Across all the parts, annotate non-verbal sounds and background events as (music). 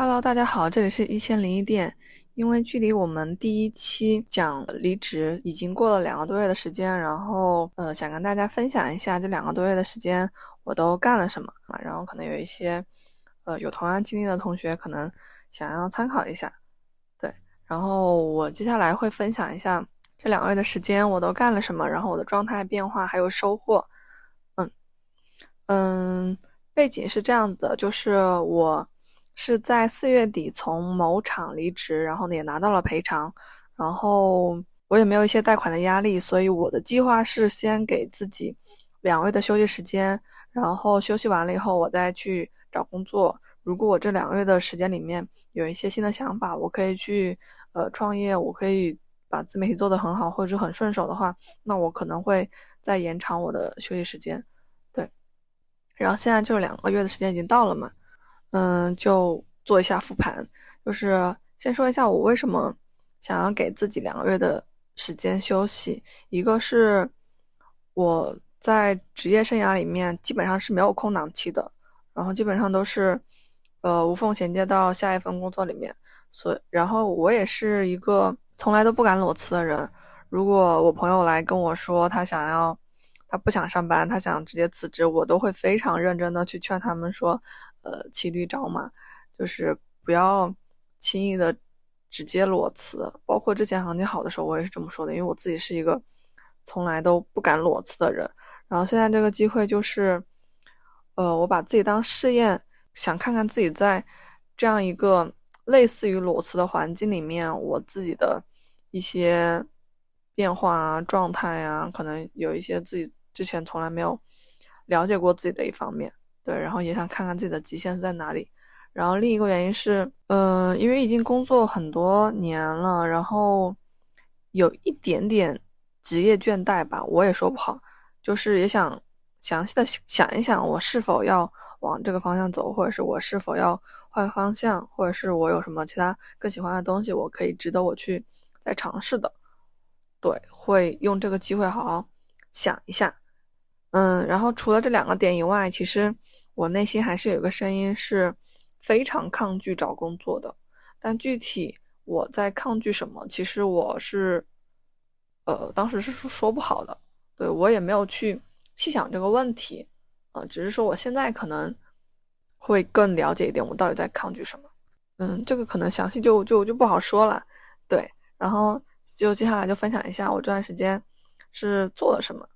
Hello，大家好，这里是一千零一店。因为距离我们第一期讲离职已经过了两个多月的时间，然后呃，想跟大家分享一下这两个多月的时间我都干了什么啊。然后可能有一些呃有同样经历的同学可能想要参考一下，对。然后我接下来会分享一下这两个月的时间我都干了什么，然后我的状态变化还有收获。嗯嗯，背景是这样的，就是我。是在四月底从某厂离职，然后也拿到了赔偿，然后我也没有一些贷款的压力，所以我的计划是先给自己两个月的休息时间，然后休息完了以后我再去找工作。如果我这两个月的时间里面有一些新的想法，我可以去呃创业，我可以把自媒体做得很好或者是很顺手的话，那我可能会再延长我的休息时间。对，然后现在就是两个月的时间已经到了嘛。嗯，就做一下复盘，就是先说一下我为什么想要给自己两个月的时间休息。一个是我在职业生涯里面基本上是没有空档期的，然后基本上都是呃无缝衔接到下一份工作里面。所以，然后我也是一个从来都不敢裸辞的人。如果我朋友来跟我说他想要。他不想上班，他想直接辞职，我都会非常认真的去劝他们说，呃，骑驴找马，就是不要轻易的直接裸辞。包括之前行情好的时候，我也是这么说的，因为我自己是一个从来都不敢裸辞的人。然后现在这个机会就是，呃，我把自己当试验，想看看自己在这样一个类似于裸辞的环境里面，我自己的一些变化啊、状态啊，可能有一些自己。之前从来没有了解过自己的一方面，对，然后也想看看自己的极限是在哪里。然后另一个原因是，嗯，因为已经工作很多年了，然后有一点点职业倦怠吧，我也说不好。就是也想详细的想一想，我是否要往这个方向走，或者是我是否要换方向，或者是我有什么其他更喜欢的东西，我可以值得我去再尝试的。对，会用这个机会好好想一下。嗯，然后除了这两个点以外，其实我内心还是有个声音是非常抗拒找工作的。但具体我在抗拒什么，其实我是，呃，当时是说说不好的。对我也没有去细想这个问题，呃，只是说我现在可能会更了解一点，我到底在抗拒什么。嗯，这个可能详细就就就不好说了。对，然后就接下来就分享一下我这段时间是做了什么。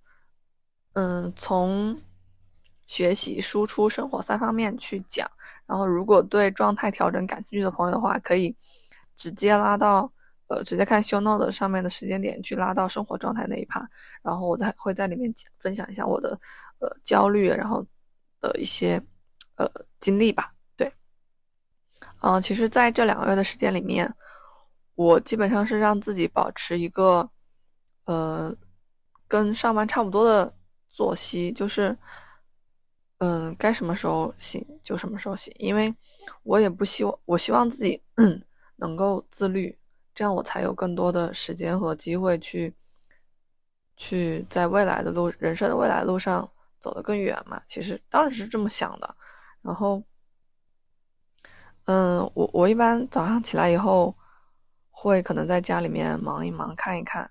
嗯，从学习、输出、生活三方面去讲。然后，如果对状态调整感兴趣的朋友的话，可以直接拉到呃，直接看 show note 上面的时间点去拉到生活状态那一趴。然后，我再会在里面讲分享一下我的呃焦虑，然后的一些呃经历吧。对，嗯，其实在这两个月的时间里面，我基本上是让自己保持一个呃跟上班差不多的。作息就是，嗯，该什么时候醒就什么时候醒，因为我也不希望，我希望自己 (clears throat) 能够自律，这样我才有更多的时间和机会去，去在未来的路，人生的未来路上走得更远嘛。其实当时是这么想的，然后，嗯，我我一般早上起来以后，会可能在家里面忙一忙，看一看，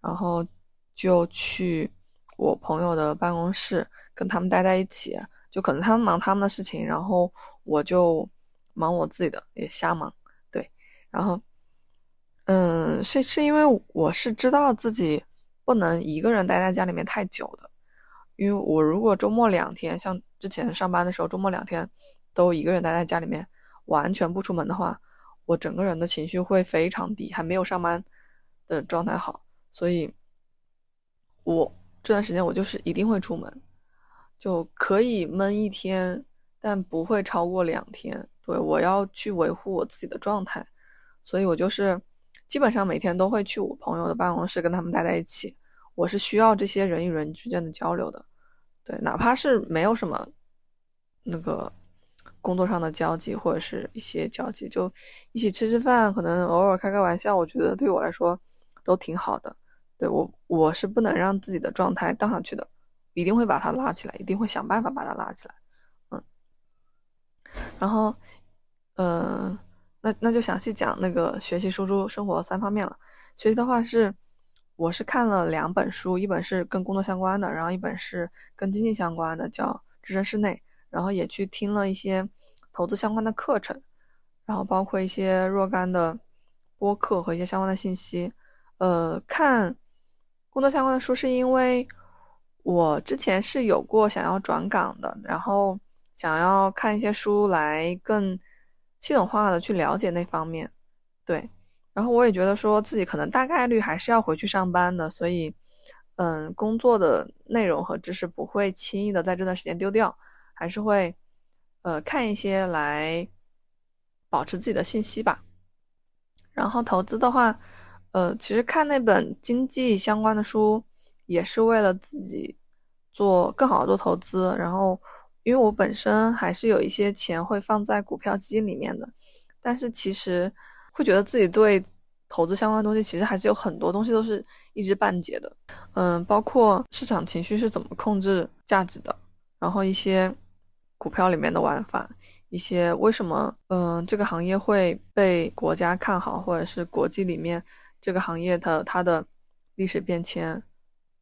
然后就去。我朋友的办公室跟他们待在一起，就可能他们忙他们的事情，然后我就忙我自己的，也瞎忙。对，然后，嗯，是是因为我是知道自己不能一个人待在家里面太久的，因为我如果周末两天，像之前上班的时候，周末两天都一个人待在家里面，完全不出门的话，我整个人的情绪会非常低，还没有上班的状态好，所以，我。这段时间我就是一定会出门，就可以闷一天，但不会超过两天。对我要去维护我自己的状态，所以我就是基本上每天都会去我朋友的办公室跟他们待在一起。我是需要这些人与人之间的交流的，对，哪怕是没有什么那个工作上的交集或者是一些交集，就一起吃吃饭，可能偶尔开开玩笑，我觉得对我来说都挺好的。对我，我是不能让自己的状态荡下去的，一定会把它拉起来，一定会想办法把它拉起来。嗯，然后，呃，那那就详细讲那个学习、输出、生活三方面了。学习的话是，我是看了两本书，一本是跟工作相关的，然后一本是跟经济相关的，叫《置身事内》，然后也去听了一些投资相关的课程，然后包括一些若干的播客和一些相关的信息。呃，看工作相关的书是因为我之前是有过想要转岗的，然后想要看一些书来更系统化的去了解那方面，对。然后我也觉得说自己可能大概率还是要回去上班的，所以，嗯，工作的内容和知识不会轻易的在这段时间丢掉，还是会，呃，看一些来保持自己的信息吧。然后投资的话，呃，其实看那本经济相关的书也是为了自己做更好的做投资。然后，因为我本身还是有一些钱会放在股票基金里面的，但是其实。会觉得自己对投资相关的东西，其实还是有很多东西都是一知半解的。嗯，包括市场情绪是怎么控制价值的，然后一些股票里面的玩法，一些为什么嗯这个行业会被国家看好，或者是国际里面这个行业的它的历史变迁，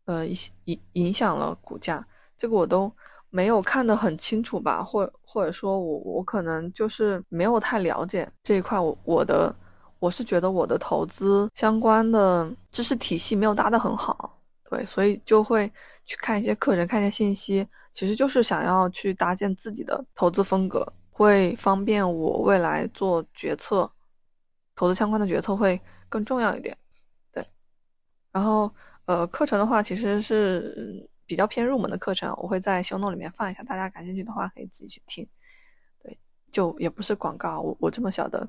呃，一些影影响了股价，这个我都。没有看得很清楚吧，或或者说我我可能就是没有太了解这一块，我我的我是觉得我的投资相关的知识体系没有搭得很好，对，所以就会去看一些课程，看一些信息，其实就是想要去搭建自己的投资风格，会方便我未来做决策，投资相关的决策会更重要一点，对，然后呃课程的话其实是。比较偏入门的课程，我会在修诺里面放一下，大家感兴趣的话可以自己去听。对，就也不是广告，我我这么小的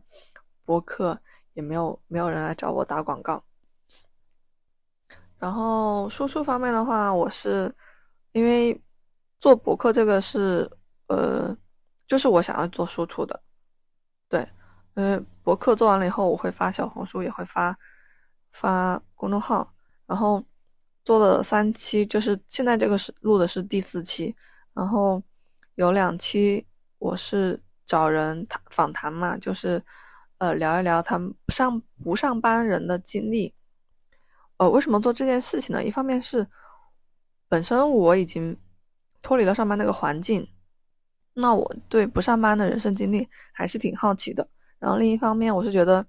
博客也没有没有人来找我打广告。然后输出方面的话，我是因为做博客这个是呃，就是我想要做输出的。呃，博客做完了以后，我会发小红书，也会发发公众号，然后。做了三期，就是现在这个是录的是第四期，然后有两期我是找人谈访谈嘛，就是呃聊一聊他们上不上班人的经历。呃，为什么做这件事情呢？一方面是本身我已经脱离了上班那个环境，那我对不上班的人生经历还是挺好奇的。然后另一方面，我是觉得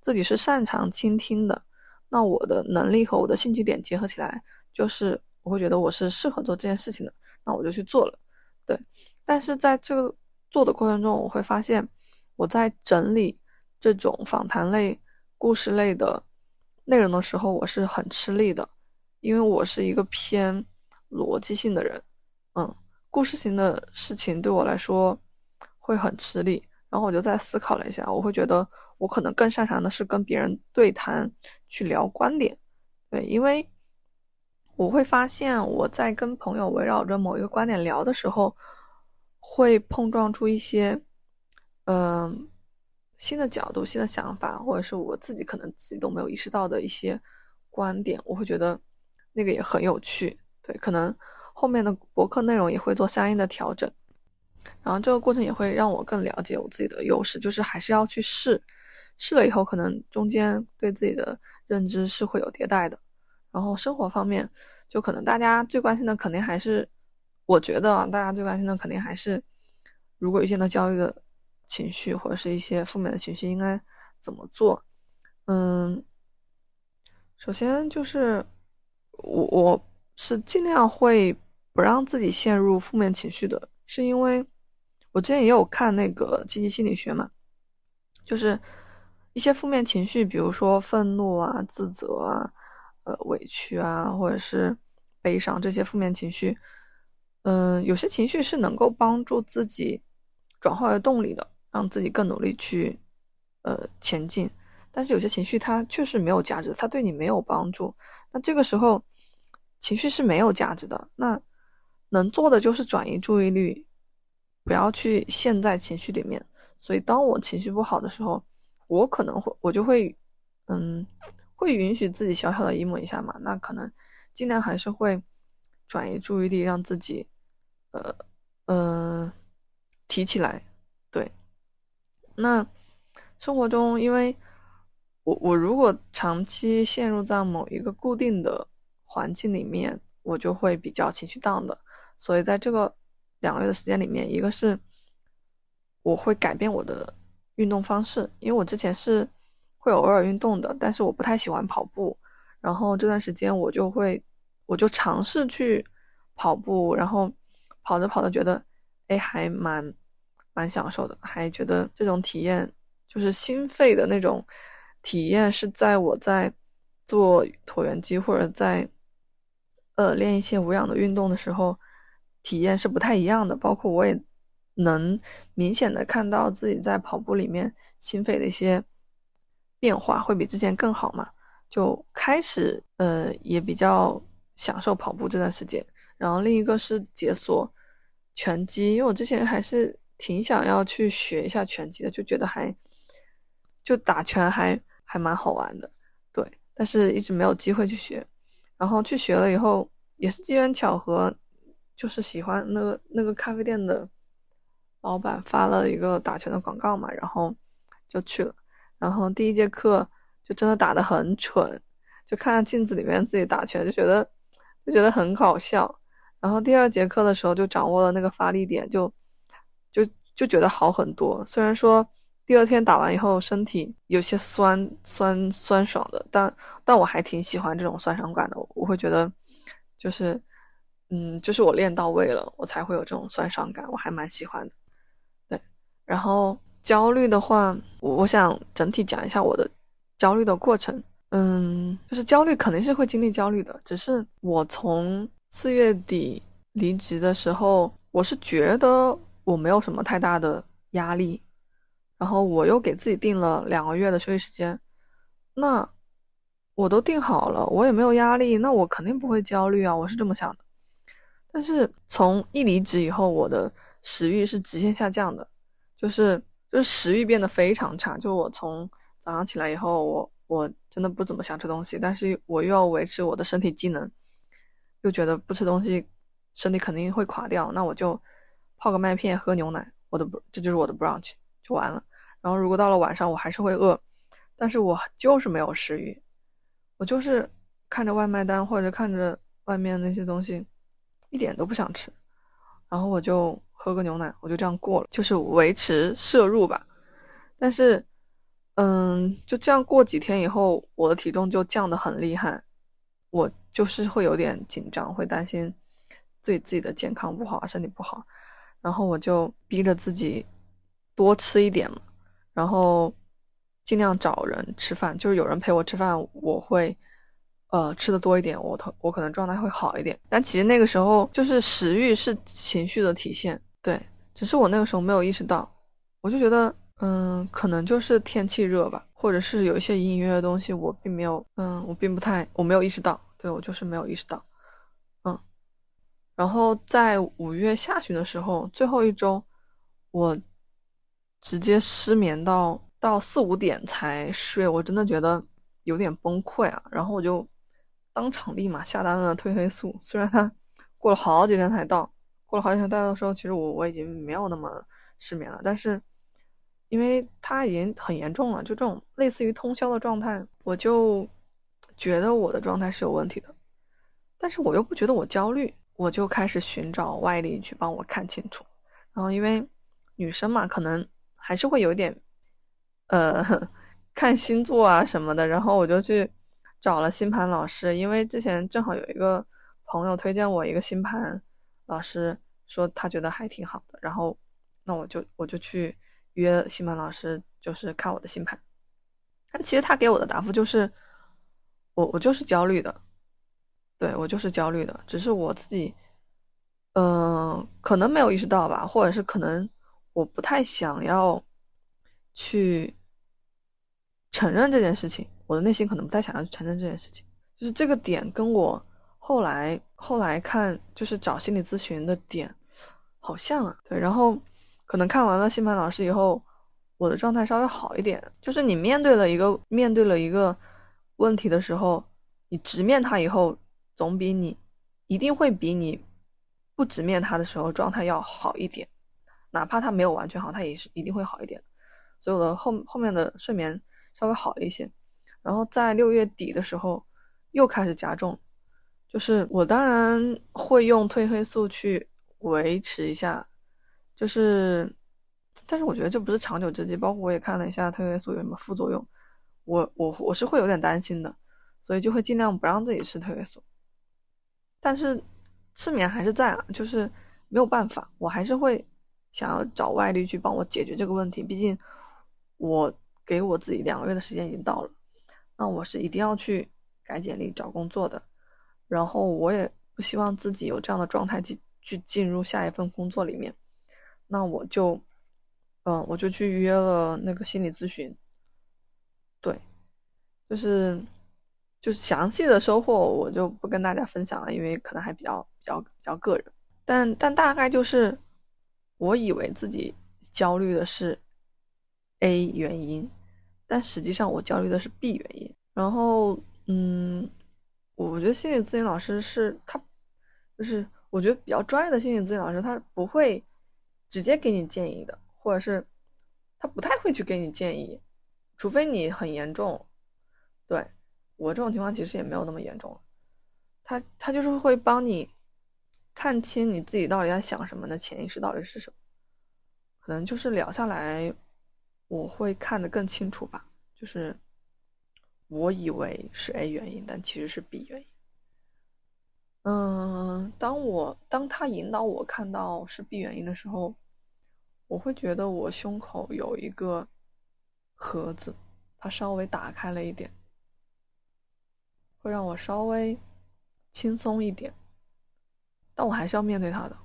自己是擅长倾听的。那我的能力和我的兴趣点结合起来，就是我会觉得我是适合做这件事情的，那我就去做了。对，但是在这个做的过程中，我会发现我在整理这种访谈类、故事类的内容的时候，我是很吃力的，因为我是一个偏逻辑性的人，嗯，故事型的事情对我来说会很吃力。然后我就在思考了一下，我会觉得。我可能更擅长的是跟别人对谈，去聊观点，对，因为我会发现我在跟朋友围绕着某一个观点聊的时候，会碰撞出一些，嗯，新的角度、新的想法，或者是我自己可能自己都没有意识到的一些观点，我会觉得那个也很有趣，对，可能后面的博客内容也会做相应的调整，然后这个过程也会让我更了解我自己的优势，就是还是要去试。试了以后，可能中间对自己的认知是会有迭代的。然后生活方面，就可能大家最关心的肯定还是，我觉得啊，大家最关心的肯定还是，如果遇见到焦虑的情绪或者是一些负面的情绪，应该怎么做？嗯，首先就是我我是尽量会不让自己陷入负面情绪的，是因为我之前也有看那个积极心理学嘛，就是。一些负面情绪，比如说愤怒啊、自责啊、呃委屈啊，或者是悲伤这些负面情绪，嗯，有些情绪是能够帮助自己转化为动力的，让自己更努力去呃前进。但是有些情绪它确实没有价值，它对你没有帮助。那这个时候情绪是没有价值的，那能做的就是转移注意力，不要去陷在情绪里面。所以当我情绪不好的时候，我可能会，我就会，嗯，会允许自己小小的 emo 一下嘛。那可能尽量还是会转移注意力，让自己，呃，嗯，提起来，对，那生活中，因为我我如果长期陷入在某一个固定的环境里面，我就会比较情绪 down 的。所以在这个两个月的时间里面，一个是我会改变我的运动方式，因为我之前是会偶尔运动的，但是我不太喜欢跑步。然后这段时间我就会，我就尝试去跑步，然后跑着跑着觉得，哎，还蛮蛮享受的，还觉得这种体验就是心肺的那种体验，是在我在做椭圆机或者在呃练一些无氧的运动的时候，体验是不太一样的。包括我也能明显的看到自己在跑步里面心肺的一些变化，会比之前更好嘛。就开始，呃，也比较享受跑步这段时间。然后另一个是解锁拳击，因为我之前还是挺想要去学一下拳击的，就觉得还就打拳还还蛮好玩的，对。但是一直没有机会去学。然后去学了以后，也是机缘巧合，就是喜欢那个那个咖啡店的老板发了一个打拳的广告嘛，然后就去了。然后第一节课。就真的打得很蠢，就看镜子里面自己打拳，就觉得就觉得很搞笑。然后第二节课的时候就掌握了那个发力点，就就就觉得好很多。虽然说第二天打完以后身体有些酸酸酸爽的，但但我还挺喜欢这种酸爽感的。我会觉得就是嗯，就是我练到位了，我才会有这种酸爽感，我还蛮喜欢的。对，然后焦虑的话，我我想整体讲一下我的。焦虑的过程，嗯，就是焦虑肯定是会经历焦虑的。只是我从四月底离职的时候，我是觉得我没有什么太大的压力，然后我又给自己定了两个月的休息时间，那我都定好了，我也没有压力，那我肯定不会焦虑啊，我是这么想的。但是从一离职以后，我的食欲是直线下降的，就是就是食欲变得非常差，就我从。早上起来以后，我我真的不怎么想吃东西，但是我又要维持我的身体机能，又觉得不吃东西身体肯定会垮掉，那我就泡个麦片喝牛奶，我的不这就是我的 brunch 就完了。然后如果到了晚上我还是会饿，但是我就是没有食欲，我就是看着外卖单或者看着外面那些东西，一点都不想吃，然后我就喝个牛奶，我就这样过了，就是维持摄入吧，但是。嗯，就这样过几天以后，我的体重就降得很厉害，我就是会有点紧张，会担心对自己的健康不好，身体不好，然后我就逼着自己多吃一点嘛，然后尽量找人吃饭，就是有人陪我吃饭，我会呃吃的多一点，我头我可能状态会好一点。但其实那个时候就是食欲是情绪的体现，对，只是我那个时候没有意识到，我就觉得。嗯，可能就是天气热吧，或者是有一些隐隐约约的东西，我并没有，嗯，我并不太，我没有意识到，对我就是没有意识到，嗯，然后在五月下旬的时候，最后一周，我直接失眠到到四五点才睡，我真的觉得有点崩溃啊，然后我就当场立马下单了褪黑素，虽然它 (laughs) 过了好几天才到，过了好几天到的时候，其实我我已经没有那么失眠了，但是。因为它已经很严重了，就这种类似于通宵的状态，我就觉得我的状态是有问题的，但是我又不觉得我焦虑，我就开始寻找外力去帮我看清楚。然后因为女生嘛，可能还是会有点，呃，(laughs) 看星座啊什么的。然后我就去找了星盘老师，因为之前正好有一个朋友推荐我一个星盘老师，说他觉得还挺好的。然后那我就我就去。约星盘老师就是看我的星盘，但其实他给我的答复就是，我我就是焦虑的，对我就是焦虑的，只是我自己，嗯，可能没有意识到吧，或者是可能我不太想要去承认这件事情，我的内心可能不太想要去承认这件事情，就是这个点跟我后来后来看就是找心理咨询的点好像啊，对，然后。可能看完了星盘老师以后，我的状态稍微好一点。就是你面对了一个面对了一个问题的时候，你直面它以后，总比你一定会比你不直面它的时候状态要好一点。哪怕它没有完全好，它也是一定会好一点。所以我的后后面的睡眠稍微好了一些。然后在六月底的时候又开始加重，就是我当然会用褪黑素去维持一下，就是，但是我觉得这不是长久之计。包括我也看了一下褪黑素有什么副作用，我我我是会有点担心的，所以就会尽量不让自己吃褪黑素。但是失眠还是在啊，就是没有办法，我还是会。想要找外力去帮我解决这个问题，毕竟我给我自己两个月的时间已经到了，那我是一定要去改简历、找工作的。然后我也不希望自己有这样的状态去去进入下一份工作里面，那我就，嗯，我就去约了那个心理咨询。对，就是就是详细的收获我就不跟大家分享了，因为可能还比较比较比较个人，但但大概就是。我以为自己焦虑的是 A 原因，但实际上我焦虑的是 B 原因。然后，嗯，我觉得心理咨询老师是他，就是我觉得比较专业的心理咨询老师，他不会直接给你建议的，或者是他不太会去给你建议，除非你很严重。对我这种情况其实也没有那么严重，他他就是会帮你。看清你自己到底在想什么的潜意识到底是什么，可能就是聊下来，我会看得更清楚吧。就是我以为是 A 原因，但其实是 B 原因。嗯，当我当他引导我看到是 B 原因的时候，我会觉得我胸口有一个盒子，它稍微打开了一点，会让我稍微轻松一点。但我还是要面对他的，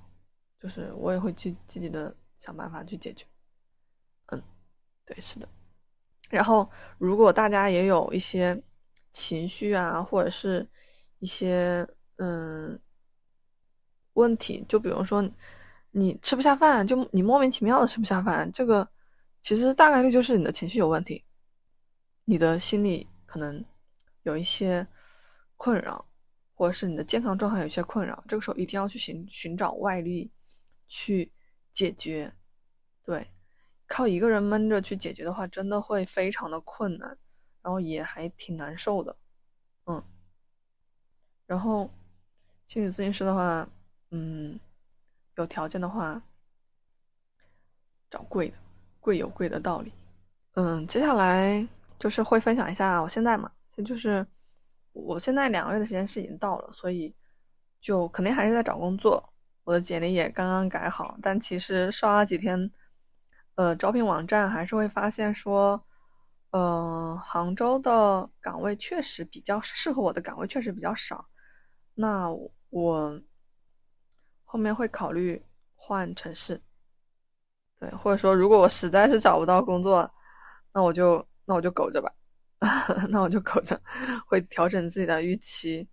就是我也会去积极的想办法去解决。对，是的。然后，如果大家也有一些情绪啊，或者是一些嗯问题，就比如说你吃不下饭，就你莫名其妙的吃不下饭，这个其实大概率就是你的情绪有问题，你的心理可能有一些困扰。或者是你的健康状态有些困扰，这个时候一定要去寻寻找外力去解决。对，靠一个人闷着去解决的话，真的会非常的困难，然后也还挺难受的。嗯，然后心理咨询师的话，嗯，有条件的话找贵的，贵有贵的道理。嗯，接下来就是会分享一下我现在嘛，就是。我现在两个月的时间是已经到了，所以就肯定还是在找工作。我的简历也刚刚改好，但其实刷了几天，呃，招聘网站还是会发现说，呃，杭州的岗位确实比较适合我的岗位确实比较少。那我后面会考虑换城市，对，或者说如果我实在是找不到工作，那我就那我就苟着吧。(laughs) 那我就苟着，会调整自己的预期，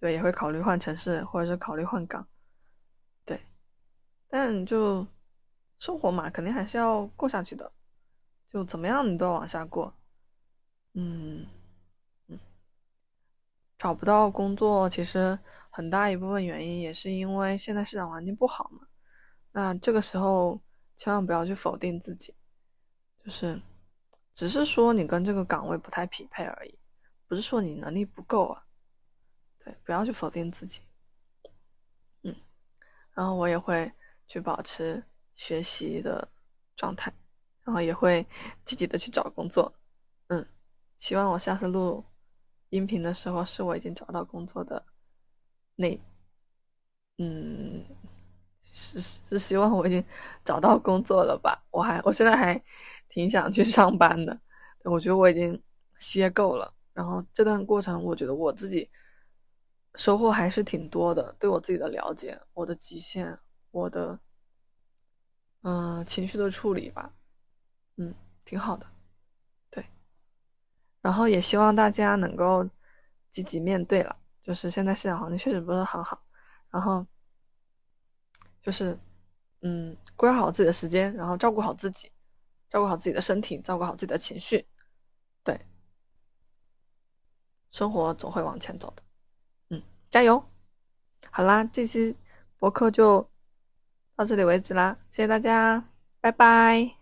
对，也会考虑换城市，或者是考虑换岗，对。但就生活嘛，肯定还是要过下去的，就怎么样你都要往下过。嗯嗯，找不到工作，其实很大一部分原因也是因为现在市场环境不好嘛。那这个时候千万不要去否定自己，就是。只是说你跟这个岗位不太匹配而已，不是说你能力不够啊。对，不要去否定自己。嗯，然后我也会去保持学习的状态，然后也会积极的去找工作。嗯，希望我下次录音频的时候是我已经找到工作的那，嗯，是是希望我已经找到工作了吧？我还我现在还。挺想去上班的，我觉得我已经歇够了。然后这段过程，我觉得我自己收获还是挺多的，对我自己的了解，我的极限，我的嗯情绪的处理吧，嗯，挺好的，对。然后也希望大家能够积极面对了，就是现在市场环境确实不是很好，然后就是嗯规划好自己的时间，然后照顾好自己。照顾好自己的身体，照顾好自己的情绪，对，生活总会往前走的，嗯，加油！好啦，这期博客就到这里为止啦，谢谢大家，拜拜。